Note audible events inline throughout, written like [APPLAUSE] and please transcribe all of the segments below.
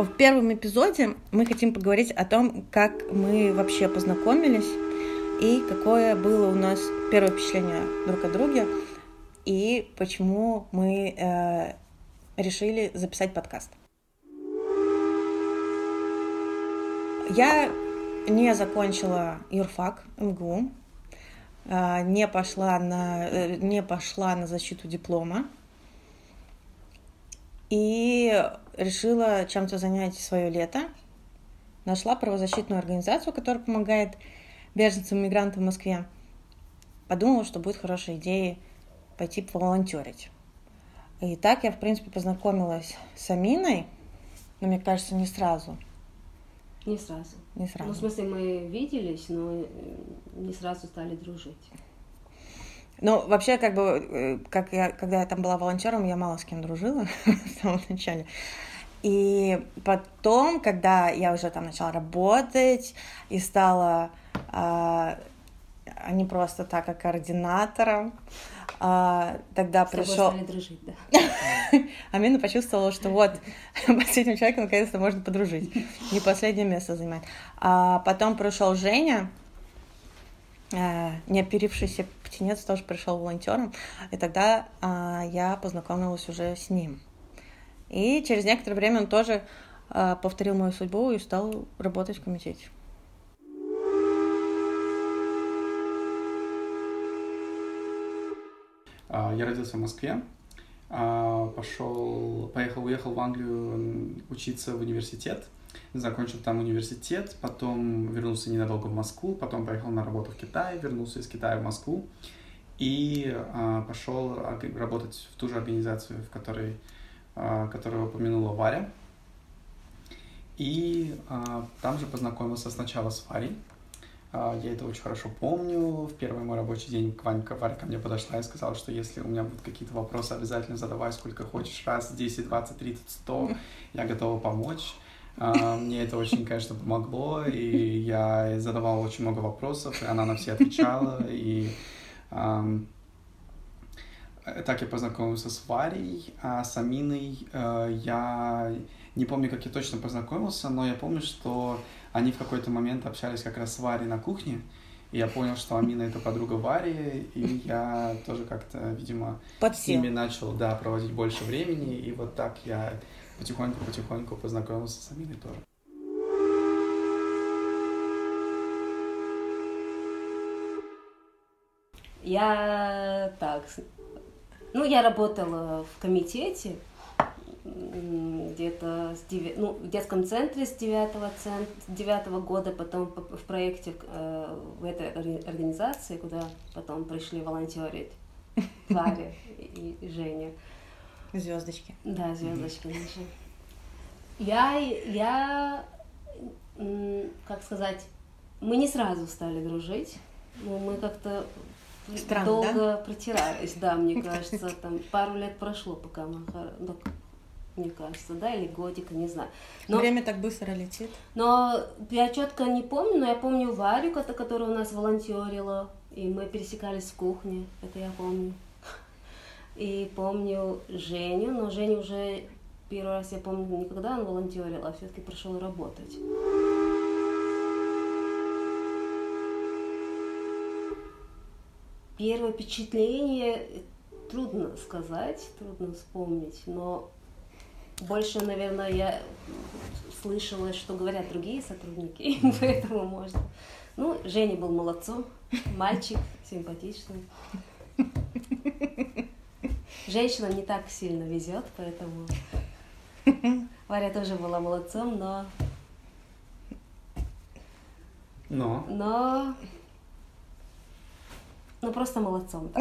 В первом эпизоде мы хотим поговорить о том, как мы вообще познакомились и какое было у нас первое впечатление друг о друге и почему мы э, решили записать подкаст. Я не закончила юрфак МГУ, э, не пошла на, э, не пошла на защиту диплома и решила чем-то занять свое лето. Нашла правозащитную организацию, которая помогает беженцам и мигрантам в Москве. Подумала, что будет хорошей идеей пойти поволонтерить. И так я, в принципе, познакомилась с Аминой, но мне кажется, не сразу. Не сразу. Не сразу. Ну, в смысле, мы виделись, но не сразу стали дружить. Ну, вообще, как бы, э, как я, когда я там была волонтером, я мало с кем дружила [LAUGHS] в самом начале. И потом, когда я уже там начала работать и стала а, а не просто так, а координатором, а, тогда С пришел... дружить, да. [LAUGHS] Амина почувствовала, что вот [LAUGHS] с этим человеком наконец-то можно подружить. Не последнее место занимает. А потом пришел Женя, неоперившийся птенец тоже пришел волонтером, и тогда а, я познакомилась уже с ним. И через некоторое время он тоже а, повторил мою судьбу и стал работать в комитете. А, Я родился в Москве, пошел, поехал, уехал в Англию учиться в университет, закончил там университет, потом вернулся ненадолго в Москву, потом поехал на работу в Китай, вернулся из Китая в Москву и а, пошел работать в ту же организацию, в которой, а, которую упомянула Варя. И а, там же познакомился сначала с Варей, а, Я это очень хорошо помню. В первый мой рабочий день Ванька, Варя ко мне подошла и сказала, что если у меня будут какие-то вопросы, обязательно задавай сколько хочешь, раз, 10, 20, 30, 100, я готова помочь. А, Мне это очень, конечно, помогло, и я задавал очень много вопросов, и она на все отвечала, и так я познакомился с Варей, а с Аминой э, я не помню, как я точно познакомился, но я помню, что они в какой-то момент общались как раз с Варей на кухне, и я понял, что Амина это подруга Вари, и я тоже как-то, видимо, с Подсел. ними начал, да, проводить больше времени, и вот так я потихоньку-потихоньку познакомился с Аминой тоже. Я так, ну, я работала в комитете, где-то с девя- ну, в детском центре с девятого, цен- с девятого года, потом в проекте э, в этой организации, куда потом пришли волонтерить Варя и, и Женя. Звездочки. Да, звездочки наши. Я, я, как сказать, мы не сразу стали дружить, но мы как-то Странно, долго протирались, да, мне [LAUGHS] кажется, там пару лет прошло, пока мы, ну, мне кажется, да, или годика, не знаю. Но, Время так быстро летит. но я четко не помню, но я помню Варю, кото- которая у нас волонтерила, и мы пересекались в кухне, это я помню. И помню Женю, но Женю уже первый раз я помню не когда он волонтерил, а все-таки пришел работать. Первое впечатление трудно сказать, трудно вспомнить, но больше, наверное, я слышала, что говорят другие сотрудники, [LAUGHS] поэтому можно. Ну, Женя был молодцом, мальчик, симпатичный. [LAUGHS] Женщинам не так сильно везет, поэтому [LAUGHS] Варя тоже была молодцом, но, Но но, ну просто молодцом. [LAUGHS]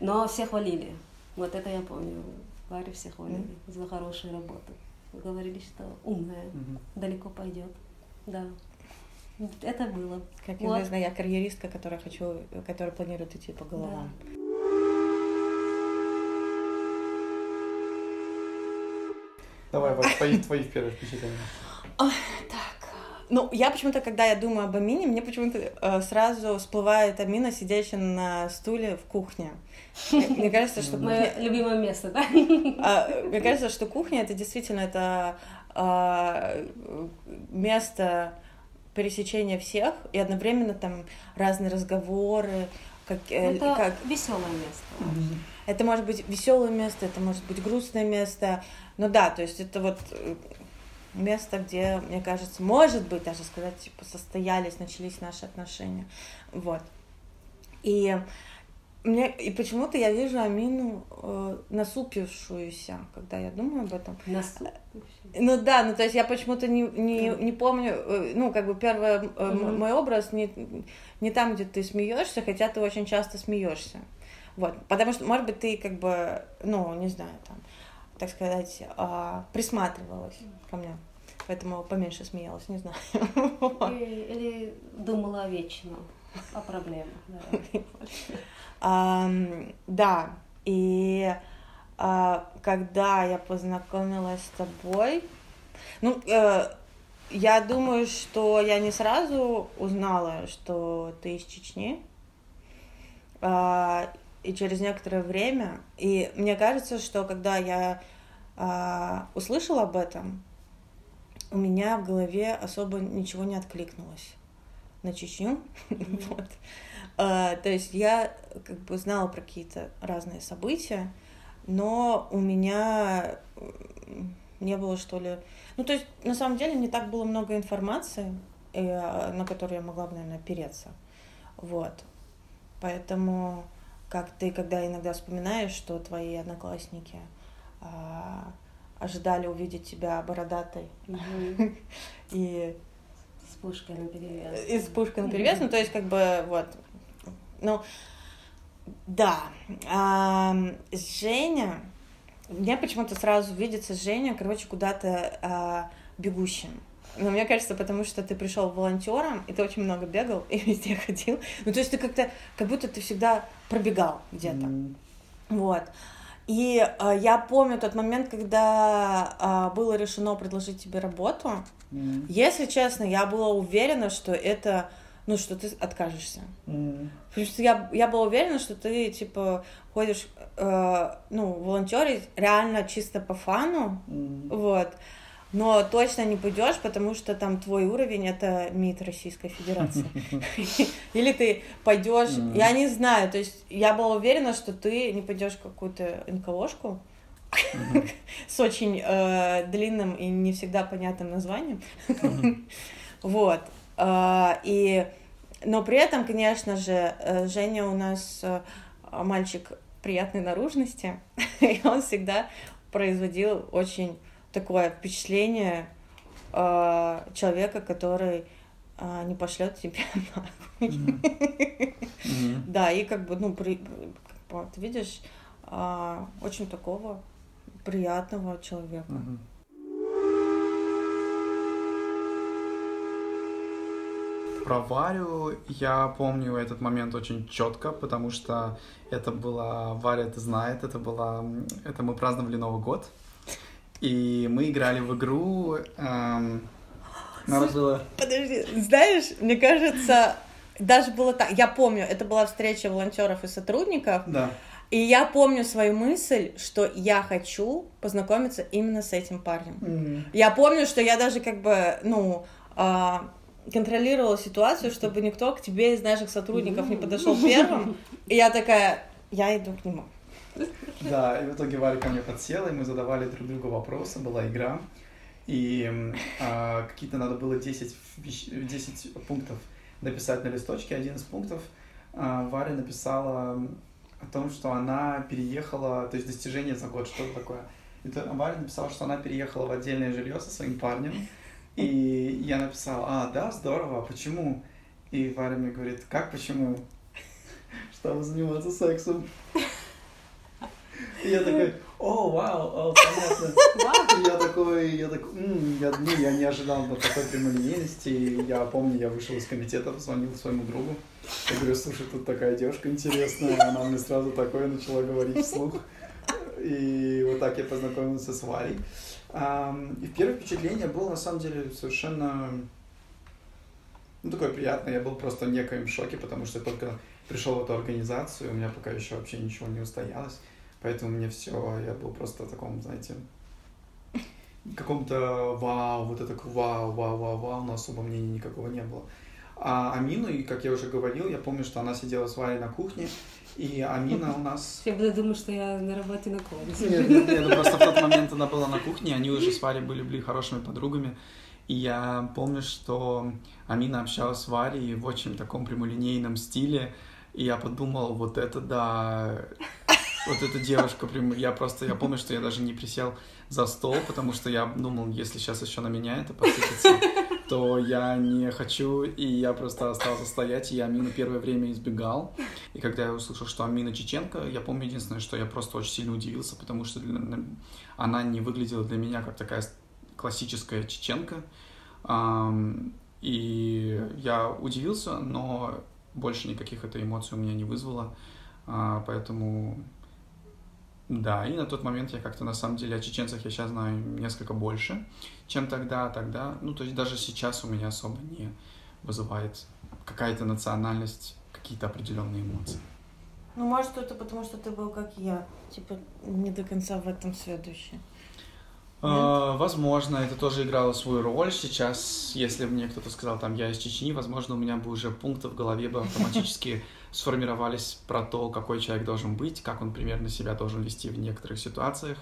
Но все хвалили. Вот это я помню. Варю все хвалили за хорошую работу. Говорили, что умная, далеко пойдет. Да. Это было. Как Вот. известно, я карьеристка, которая хочу, которая планирует идти по головам. давай, вот [LAUGHS] твои, твои первые впечатления. Так, Ну, я почему-то, когда я думаю об Амине, мне почему-то э, сразу всплывает Амина, сидящая на стуле в кухне. Мне кажется, что Мое любимое место, да? [LAUGHS] А, Мне кажется, что кухня это действительно это а, место пересечения всех и одновременно там разные разговоры, как, э, Это как веселое место. это может быть веселое место, это может быть грустное место. Ну да, то есть это вот э, место, где, мне кажется, может быть, даже сказать, типа, состоялись, начались наши отношения. Вот. И мне, и почему-то я вижу Амину э, насупившуюся, когда я думаю об этом. Насу- Ну да, ну то есть я почему-то не, не, не помню, э, ну как бы первый э, Мгм. мой образ не, не там, где ты смеешься, хотя ты очень часто смеешься. Вот, потому что, может быть, ты как бы, ну, не знаю, там, так сказать, а, присматривалась ко мне, поэтому поменьше смеялась, не знаю. [LAUGHS] Или, или думала вечно о проблемах. Да. [LAUGHS] Ам, Да, и а, когда я познакомилась с тобой, ну, э, я думаю, что я не сразу узнала, что ты из Чечни, А, и через некоторое время, и мне кажется, что когда я а, услышала об этом, у меня в голове особо ничего не откликнулось на Чечню. [LAUGHS] Вот. А, То есть я как бы знала про какие-то разные события, но у меня не было, что ли... Ну, то есть, на самом деле, не так было много информации, э, на которую я могла бы, наверное, опереться. Вот. Поэтому, как ты, когда иногда вспоминаешь, что твои одноклассники а, ожидали увидеть тебя бородатой Мгм. [LAUGHS] и С пушкой наперевес. и с пушкой наперевес, ну, то есть, как бы, вот, ну, да. Ам, Женя, мне почему-то сразу видится Женя, короче, куда-то а, бегущим. Но мне кажется, потому что ты пришел волонтером, и ты очень много бегал [LAUGHS] и везде ходил. Ну, то есть ты как-то, как будто ты всегда пробегал где-то. М, Вот. И а, я помню тот момент, когда а, было решено предложить тебе работу. м, Если честно, я была уверена, что это, ну, что ты откажешься. м. Потому что я, я была уверена, что ты, типа, ходишь, э, ну, волонтерить реально чисто по фану, М. вот, но точно не пойдешь, потому что там твой уровень это МИД Российской Федерации. [LAUGHS] Или ты пойдешь, я не знаю, то есть я была уверена, что ты не пойдешь в какую-то НКОшку [LAUGHS] с очень э, длинным и не всегда понятным названием. [LAUGHS] Вот. А, И, но при этом, конечно же, э, Женя у нас э, мальчик приятной наружности, и он всегда производил очень такое впечатление э, человека, который э, не пошлет тебя [LAUGHS] нахуй. Мгм. Мгм. Да, и как бы, ну, при, вот видишь, а, очень такого приятного человека. Мгм. Про Варю я помню этот момент очень четко, потому что это была Варя, это знает, это была, это мы праздновали Новый год, и мы играли в игру. эм, надо было. Подожди, знаешь, мне кажется, даже было так. Я помню, это была встреча волонтеров и сотрудников, Да. и я помню свою мысль, что я хочу познакомиться именно с этим парнем. М. Я помню, что я даже как бы, ну, а, контролировала ситуацию, чтобы никто к тебе из наших сотрудников не подошел первым. И я такая, я иду к нему. [LAUGHS] Да, и в итоге Варя ко мне подсела, и мы задавали друг другу вопросы, была игра. И а, какие-то надо было 10, вещ- 10 пунктов написать на листочке. Один из пунктов а, Варя написала о том, что она переехала, то есть достижение за год, что это такое. Это Варя написала, что она переехала в отдельное жилье со своим парнем. И я написал, а, да, здорово, а почему? И Варя мне говорит, как почему? [LAUGHS] Чтобы заниматься сексом. Я такой, о, вау, о, понятно. [LAUGHS] И я такой, я такой, «М, я, ну, я не ожидал до такой прямолинейности. И Я помню, я вышел из комитета, позвонил своему другу. Я говорю, слушай, тут такая девушка интересная. Она мне сразу такое начала говорить вслух. И вот так я познакомился с Варей. Ам, И первое впечатление было, на самом деле, совершенно ну, такое приятное. Я был просто в некоем шоке, потому что я только пришел в эту организацию, у меня пока еще вообще ничего не устоялось. Поэтому мне все, я был просто в таком, знаете, [LAUGHS] каком-то вау, вот это вау, вау, вау, вау, но особо мнения никакого не было. А Амину, и как я уже говорил, я помню, что она сидела с Варей на кухне, и Амина [LAUGHS] у нас... Я буду думать, что я на работе на комнате. Нет, нет, нет, просто в тот момент она была на кухне, они уже с Варей были, были хорошими подругами, и я помню, что Амина общалась с Варей в очень таком прямолинейном стиле, и я подумал, вот это да, [LAUGHS] вот эта девушка, прям, я просто, я помню, что я даже не присел за стол, потому что я думал, если сейчас еще на меня это посыпется, то я не хочу, и я просто остался стоять, и я Амину первое время избегал. И когда я услышал, что Амина чеченка, я помню единственное, что я просто очень сильно удивился, потому что она не выглядела для меня как такая классическая чеченка. И я удивился, но больше никаких это эмоций у меня не вызвало. А, поэтому да, и на тот момент я как-то на самом деле о чеченцах я сейчас знаю несколько больше, чем тогда, тогда. Ну, то есть даже сейчас у меня особо не вызывает какая-то национальность, какие-то определенные эмоции. Ну, может, это потому, что ты был как я, типа, не до конца в этом следующий. Uh, возможно, это тоже играло свою роль. Сейчас, если мне кто-то сказал, там, я из Чечни, возможно, у меня бы уже пункты в голове бы автоматически [LAUGHS] сформировались про то, какой человек должен быть, как он примерно себя должен вести в некоторых ситуациях.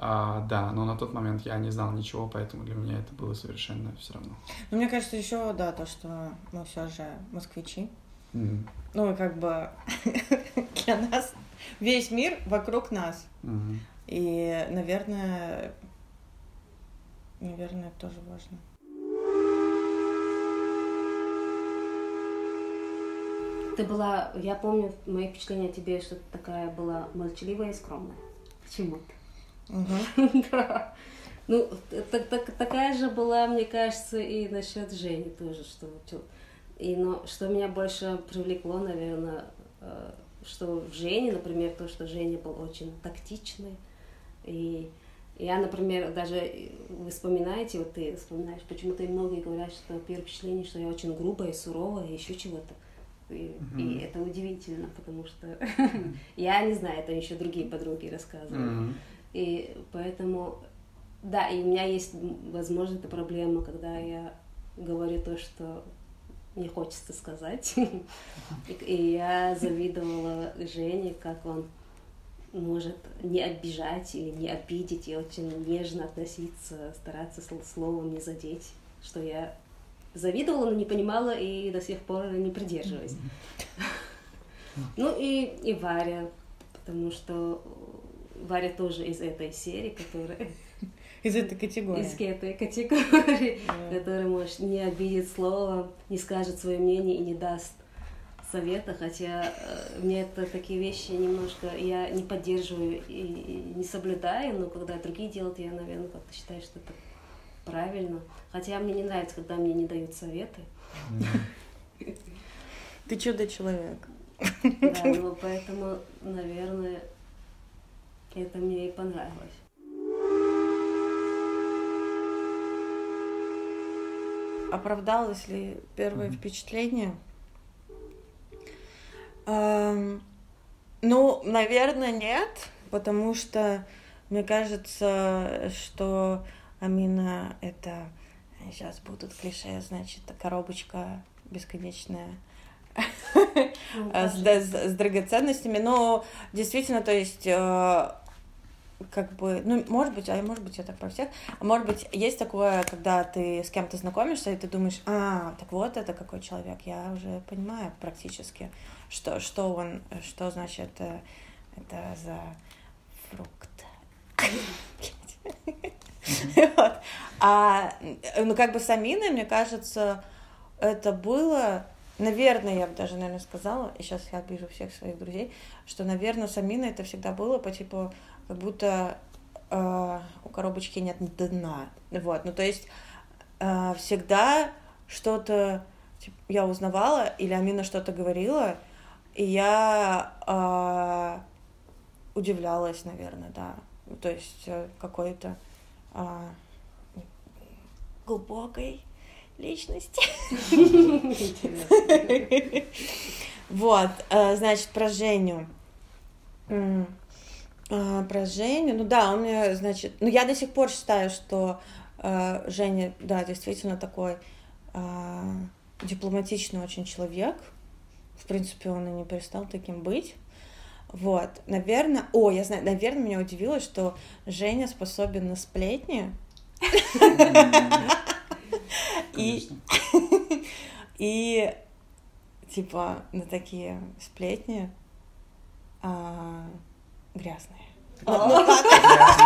А, да, но на тот момент я не знал ничего, поэтому для меня это было совершенно все равно. Ну, мне кажется, еще, да, то, что мы все же москвичи. Mm. Ну, и как бы [LAUGHS] для нас весь мир вокруг нас. Mm-hmm. И, наверное, наверное, это тоже важно. Ты была, я помню, мои впечатления о тебе, что ты такая была молчаливая и скромная. Почему-то. [LAUGHS] Да. Ну, такая же была, мне кажется, и насчет Жени тоже, что и, но что меня больше привлекло, наверное, э, что в Жене, например, то, что Женя был очень тактичный. И я, например, даже вы вспоминаете, вот ты вспоминаешь, почему-то и многие говорят, что первое впечатление, что я очень грубая, суровая, и еще чего-то. И, и это удивительно, потому что [LAUGHS] я не знаю, это еще другие подруги рассказывают. И поэтому, да, и у меня есть, возможно, эта проблема, когда я говорю то, что мне хочется сказать. [LAUGHS] и я завидовала Жене, как он может не обижать или не обидеть и очень нежно относиться, стараться словом не задеть, что я завидовала, но не понимала и до сих пор не придерживаюсь. Ну и, и Варя, потому что Варя тоже из этой серии, которая... Из этой категории. Из этой категории, yeah. которая, может, не обидит слово, не скажет свое мнение и не даст совета, хотя э, мне это такие вещи немножко я не поддерживаю и, и не соблюдаю, но когда другие делают, я, наверное, как-то считаю, что это правильно. Хотя мне не нравится, когда мне не дают советы. Ты чудо-человек. Да, ну поэтому, наверное, это мне и понравилось. Оправдалось ли первое впечатление? Эм, ну, наверное, нет, потому что мне кажется, что Амина это сейчас будут клише, значит, коробочка бесконечная ну, [LAUGHS] с, драгоценностями. Но действительно, то есть э, как бы, ну, может быть, а может быть, я так про всех, а может быть, есть такое, когда ты с кем-то знакомишься, и ты думаешь, а, так вот это какой человек, я уже понимаю практически, что, что он, что значит это, это за фрукт. [LAUGHS] [LAUGHS] Вот. А, ну, как бы с Аминой, мне кажется, это было, наверное, я бы даже, наверное, сказала, и сейчас я вижу всех своих друзей, что, наверное, с Аминой это всегда было по типу, как будто э, у коробочки нет дна. Вот, ну, то есть э, всегда что-то типа, я узнавала, или Амина что-то говорила, и я э, удивлялась, наверное, да. То есть э, какой-то а, глубокой личности. Вот, э, значит, про Женю. А, Про Женю, ну да, он мне, значит, ну я до сих пор считаю, что э, Женя, да, действительно такой а, дипломатичный очень человек. В принципе, он и не перестал таким быть. Вот, наверное, о, я знаю, наверное, меня удивило, что Женя способен на сплетни. И, [LAUGHS] и типа на такие сплетни а, грязные. Ну, А.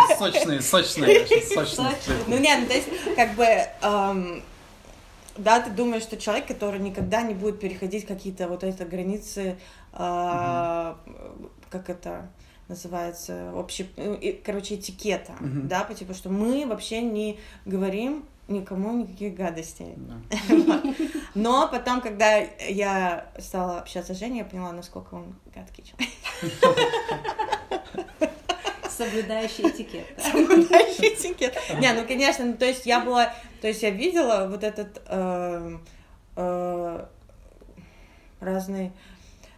ну, Сочные, сочные, сочные. Ну нет, ну то есть как бы эм, да, ты думаешь, что человек, который никогда не будет переходить какие-то вот эти границы, а, как это называется, общий, ну, и, короче, этикета, Мгм. да, по типу, что мы вообще не говорим никому никаких гадостей. Да. [LAUGHS] Но потом, когда я стала общаться с Женей, я поняла, насколько он гадкий человек. [LAUGHS] Соблюдающий этикет. да. Соблюдающий этикет. Не, ну конечно, ну, то есть я была, то есть я видела вот этот эм, э, разный,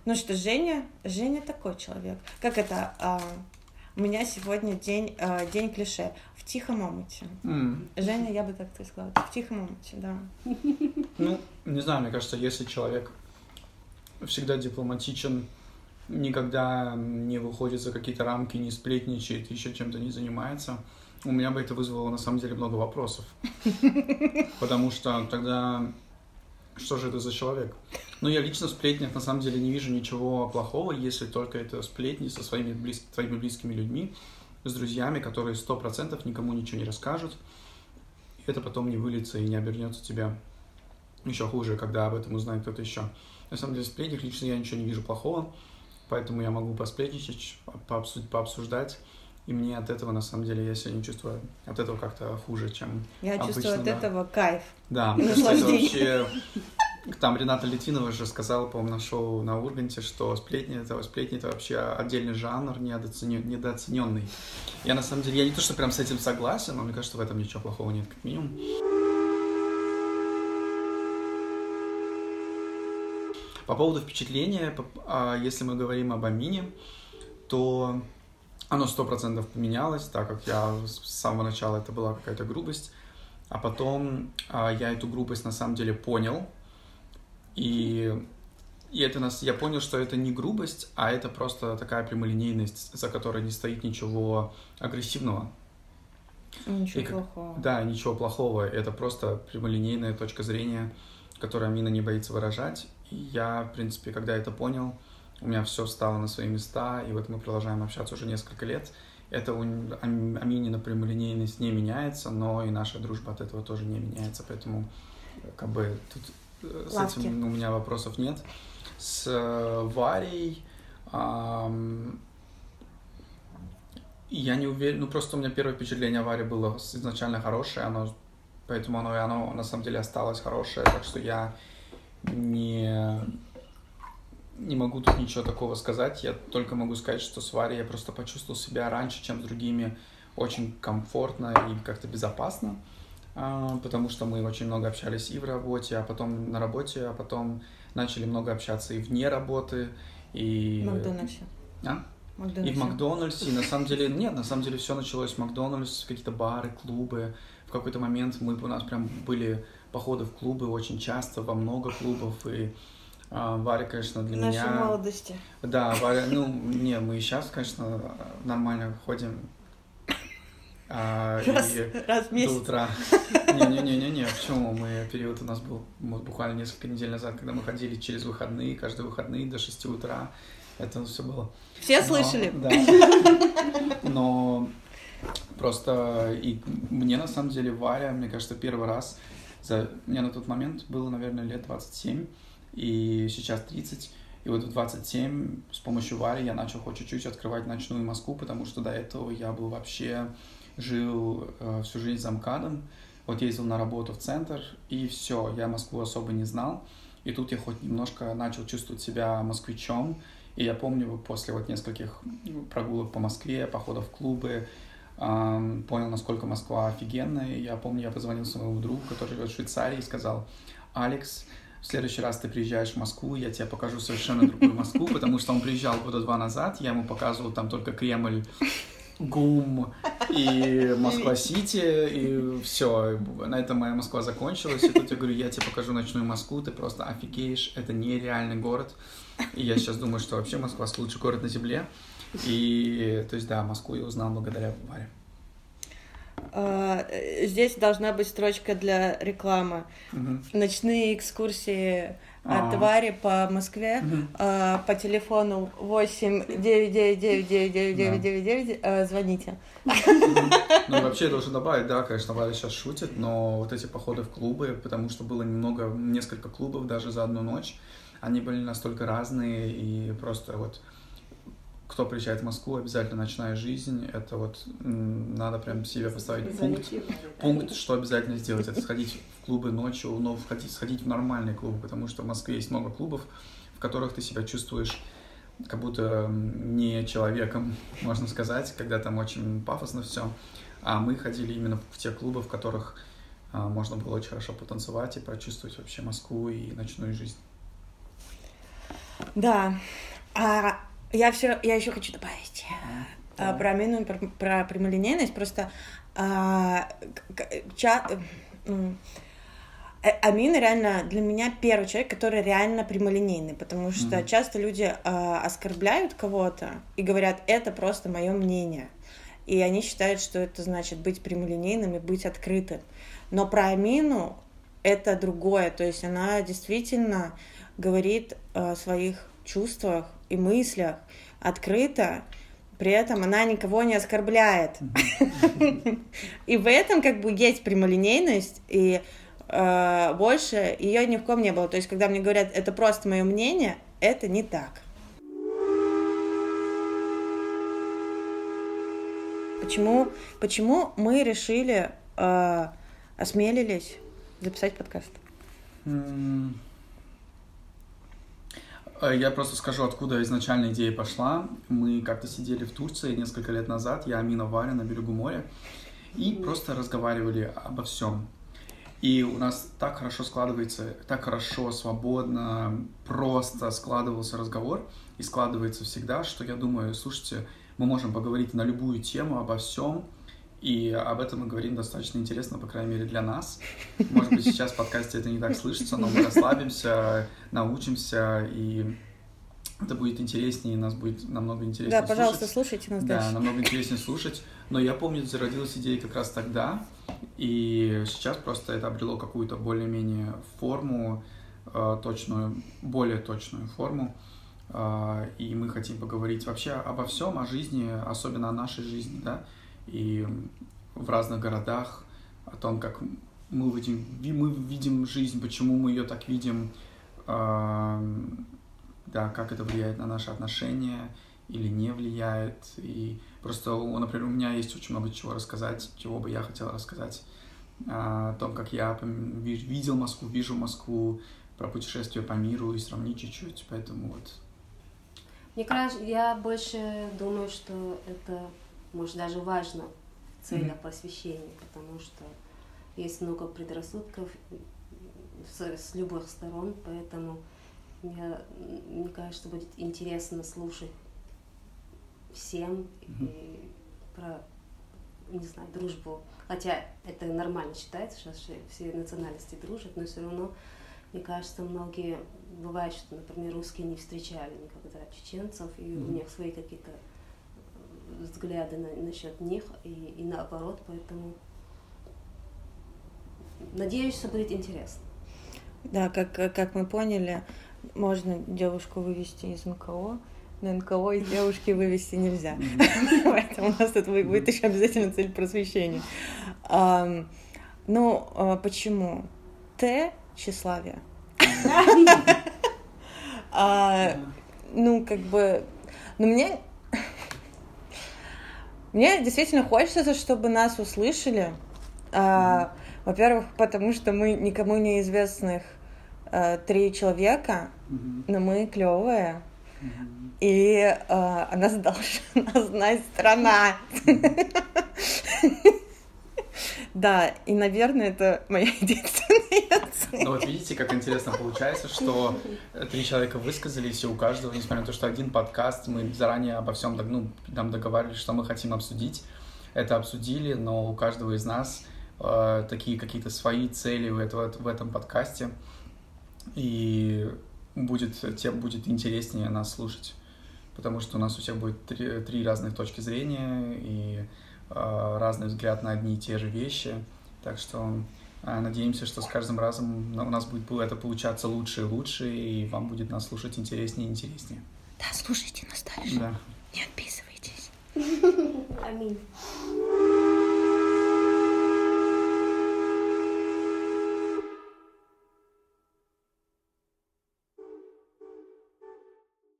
ну что Женя, Женя такой человек. Как это? а, у меня сегодня день, э, день клише в тихом омуте. М. Женя, я бы так и сказала, в тихом омуте, да. Ну, не знаю, мне кажется, если человек всегда дипломатичен, никогда не выходит за какие-то рамки, не сплетничает, еще чем-то не занимается, у меня бы это вызвало на самом деле много вопросов. [LAUGHS] Потому что тогда что же это за человек? Ну, я лично в сплетнях на самом деле не вижу ничего плохого, если только это сплетни со своими близ... твоими близкими людьми, с друзьями, которые сто процентов никому ничего не расскажут. Это потом не выльется и не обернется тебя еще хуже, когда об этом узнает кто-то еще. На самом деле, в сплетнях лично я ничего не вижу плохого, поэтому я могу посплетничать, пообсудить, пообсуждать. И мне от этого, на самом деле, я не чувствую от этого как-то хуже, чем... Я Обычно, чувствую от да. этого кайф. Да, [LAUGHS] мне кажется, это вообще... Там Рената Литвинова же сказала, по-моему, на шоу на Урганте, что сплетни это, сплетни это вообще отдельный жанр, недооценен- недооцененный. Я на самом деле, я не то, что прям с этим согласен, но мне кажется, в этом ничего плохого нет, как минимум. По поводу впечатления, а, если мы говорим об Амине, то оно сто процентов поменялось, так как я с самого начала это была какая-то грубость, а потом а, я эту грубость на самом деле понял, и, и это нас, я понял, что это не грубость, а это просто такая прямолинейность, за которой не стоит ничего агрессивного. Ничего И плохого. Да, ничего плохого, это просто прямолинейная точка зрения, которую Амина не боится выражать. И я, в принципе, когда это понял, у меня все встало на свои места, и вот мы продолжаем общаться уже несколько лет. Это у Ам- Аминина прямолинейность не меняется, но и наша дружба от этого тоже не меняется, поэтому э, как бы тут э, с Лавки. этим у меня вопросов нет. С э, Варей ам, я не уверен, ну просто у меня первое впечатление о Варе было изначально хорошее, оно, поэтому оно и оно на самом деле осталось хорошее, так что я не, не могу тут ничего такого сказать, я только могу сказать, что с Варей я просто почувствовал себя раньше, чем с другими, очень комфортно и как-то безопасно, а, потому что мы очень много общались и в работе, а потом на работе, а потом начали много общаться и вне работы, и... В Макдональдсе. А? В И Макдональдсе. в Макдональдсе, и на самом деле, [LAUGHS] нет, на самом деле все началось в Макдональдс, какие-то бары, клубы. В какой-то момент мы, у нас прям были походы в клубы очень часто, во много клубов, и а, Варя, конечно, для нашей меня... молодости. Да, Варя, ну, не, мы и сейчас, конечно, нормально ходим. А, Раз, и раз в до месяц. утра. Не-не-не-не, почему? Мы период у нас был вот буквально несколько недель назад, когда мы ходили через выходные, каждые выходные до 6 утра. Это все было Все но- слышали? Да. Но просто и мне на самом деле Варя, мне кажется, первый раз за мне на тот момент было, наверное, лет 27, и сейчас 30. И вот в 27 с помощью Вари я начал хоть чуть-чуть открывать ночную Москву, потому что до этого я был вообще, жил э, всю жизнь за МКАДом, вот ездил на работу в центр, и все, я Москву особо не знал. И тут я хоть немножко начал чувствовать себя москвичом, и я помню, после вот нескольких прогулок по Москве, походов в клубы, понял, насколько Москва офигенная. Я помню, я позвонил своему другу, который живет в Швейцарии, и сказал, Алекс, в следующий раз ты приезжаешь в Москву, я тебе покажу совершенно другую Москву, потому что он приезжал года два назад, я ему показывал там только Кремль, ГУМ и Москва-Сити, и все, на этом моя Москва закончилась. И тут я говорю, я тебе покажу ночную Москву, ты просто офигеешь, это нереальный город. И я сейчас думаю, что вообще Москва лучший город на земле. И, то есть, да, Москву я узнал благодаря Варе. А, здесь должна быть строчка для рекламы. Угу. Ночные экскурсии от а. Вари по Москве угу. по телефону 8 999 звоните. Ну, вообще, я должен добавить, да, конечно, Варя сейчас шутит, но вот эти походы в клубы, потому что было немного, несколько клубов даже за одну ночь, они были настолько разные, и просто вот кто приезжает в Москву, обязательно ночная жизнь. Это вот надо прям себе поставить пункт, пункт, что обязательно сделать. Это сходить в клубы ночью, но входить, сходить в нормальные клубы, потому что в Москве есть много клубов, в которых ты себя чувствуешь как будто не человеком, [LAUGHS] можно сказать, когда там очень пафосно все. А мы ходили именно в те клубы, в которых а, можно было очень хорошо потанцевать и прочувствовать вообще Москву и ночную жизнь. Да. А я все, я еще хочу добавить а, про Амину, про, про прямолинейность. Просто а, ча, Амин реально для меня первый человек, который реально прямолинейный, потому что mm-hmm. часто люди а, оскорбляют кого-то и говорят, это просто мое мнение. И они считают, что это значит быть прямолинейным и быть открытым. Но про Амину это другое. То есть она действительно говорит о своих чувствах и мыслях открыто, при этом она никого не оскорбляет. И в этом как бы есть прямолинейность, и э, больше ее ни в ком не было. То есть, когда мне говорят, это просто мое мнение, это не так. Почему, почему мы решили, э, осмелились записать подкаст? Э, я просто скажу, откуда изначально идея пошла. Мы как-то сидели в Турции несколько лет назад, я, Амина, Варя на берегу моря, и просто разговаривали обо всем. И у нас так хорошо складывается, так хорошо, свободно, просто складывался разговор, и складывается всегда, что я думаю, слушайте, мы можем поговорить на любую тему, обо всем, и об этом мы говорим достаточно интересно, по крайней мере, для нас. Может быть, сейчас в подкасте это не так слышится, но мы расслабимся, научимся, и это будет интереснее, нас будет намного интереснее Да, пожалуйста, слушать. слушайте нас да, дальше. Да, намного интереснее слушать. Но я помню, зародилась идея как раз тогда, и сейчас просто это обрело какую-то более-менее форму, э, точную, более точную форму. Э, и мы хотим поговорить вообще обо всем, о жизни, особенно о нашей жизни, да, и в разных городах, о том, как мы видим, мы видим жизнь, почему мы ее так видим, да, как это влияет на наши отношения или не влияет. И просто, например, у меня есть очень много чего рассказать, чего бы я хотел рассказать о том, как я видел Москву, вижу Москву, про путешествие по миру и сравнить чуть-чуть, поэтому вот. Мне кажется, я больше думаю, что это может, даже важно в целях mm-hmm. просвещения, потому что есть много предрассудков с, с любых сторон, поэтому мне, мне кажется, будет интересно слушать всем mm-hmm. и про, не знаю, дружбу. Хотя это нормально считается, что все национальности дружат, но все равно, мне кажется, многие бывает, что, например, русские не встречали никогда чеченцев, и mm-hmm. у них свои какие-то взгляды на, насчет них и, и наоборот, поэтому надеюсь, что будет интересно. Да, как, как мы поняли, можно девушку вывести из НКО, но НКО из девушки вывести нельзя. Поэтому у нас тут будет еще обязательно цель просвещения. Ну, а почему? Т – тщеславие. А, ну, как бы... Ну, мне мне действительно хочется, чтобы нас услышали. А, во-первых, потому что мы никому неизвестных а, три человека, но мы клевые. И э, она [LAUGHS] должна знать страна. Да, и, наверное, это моя [LAUGHS] единственная цель. Ну вот видите, как интересно получается, что три человека высказались, и у каждого, несмотря на то, что один подкаст, мы заранее обо всем ну, нам договаривались, что мы хотим обсудить, это обсудили, но у каждого из нас э, такие какие-то свои цели в, этого, в этом подкасте, и будет, тем будет интереснее нас слушать, потому что у нас у всех будет три, три разных точки зрения, и разный взгляд на одни и те же вещи. Так что э, надеемся, что с каждым разом у нас будет это получаться лучше и лучше, и вам будет нас слушать интереснее и интереснее. Да, слушайте нас дальше. Да. Не отписывайтесь. Аминь.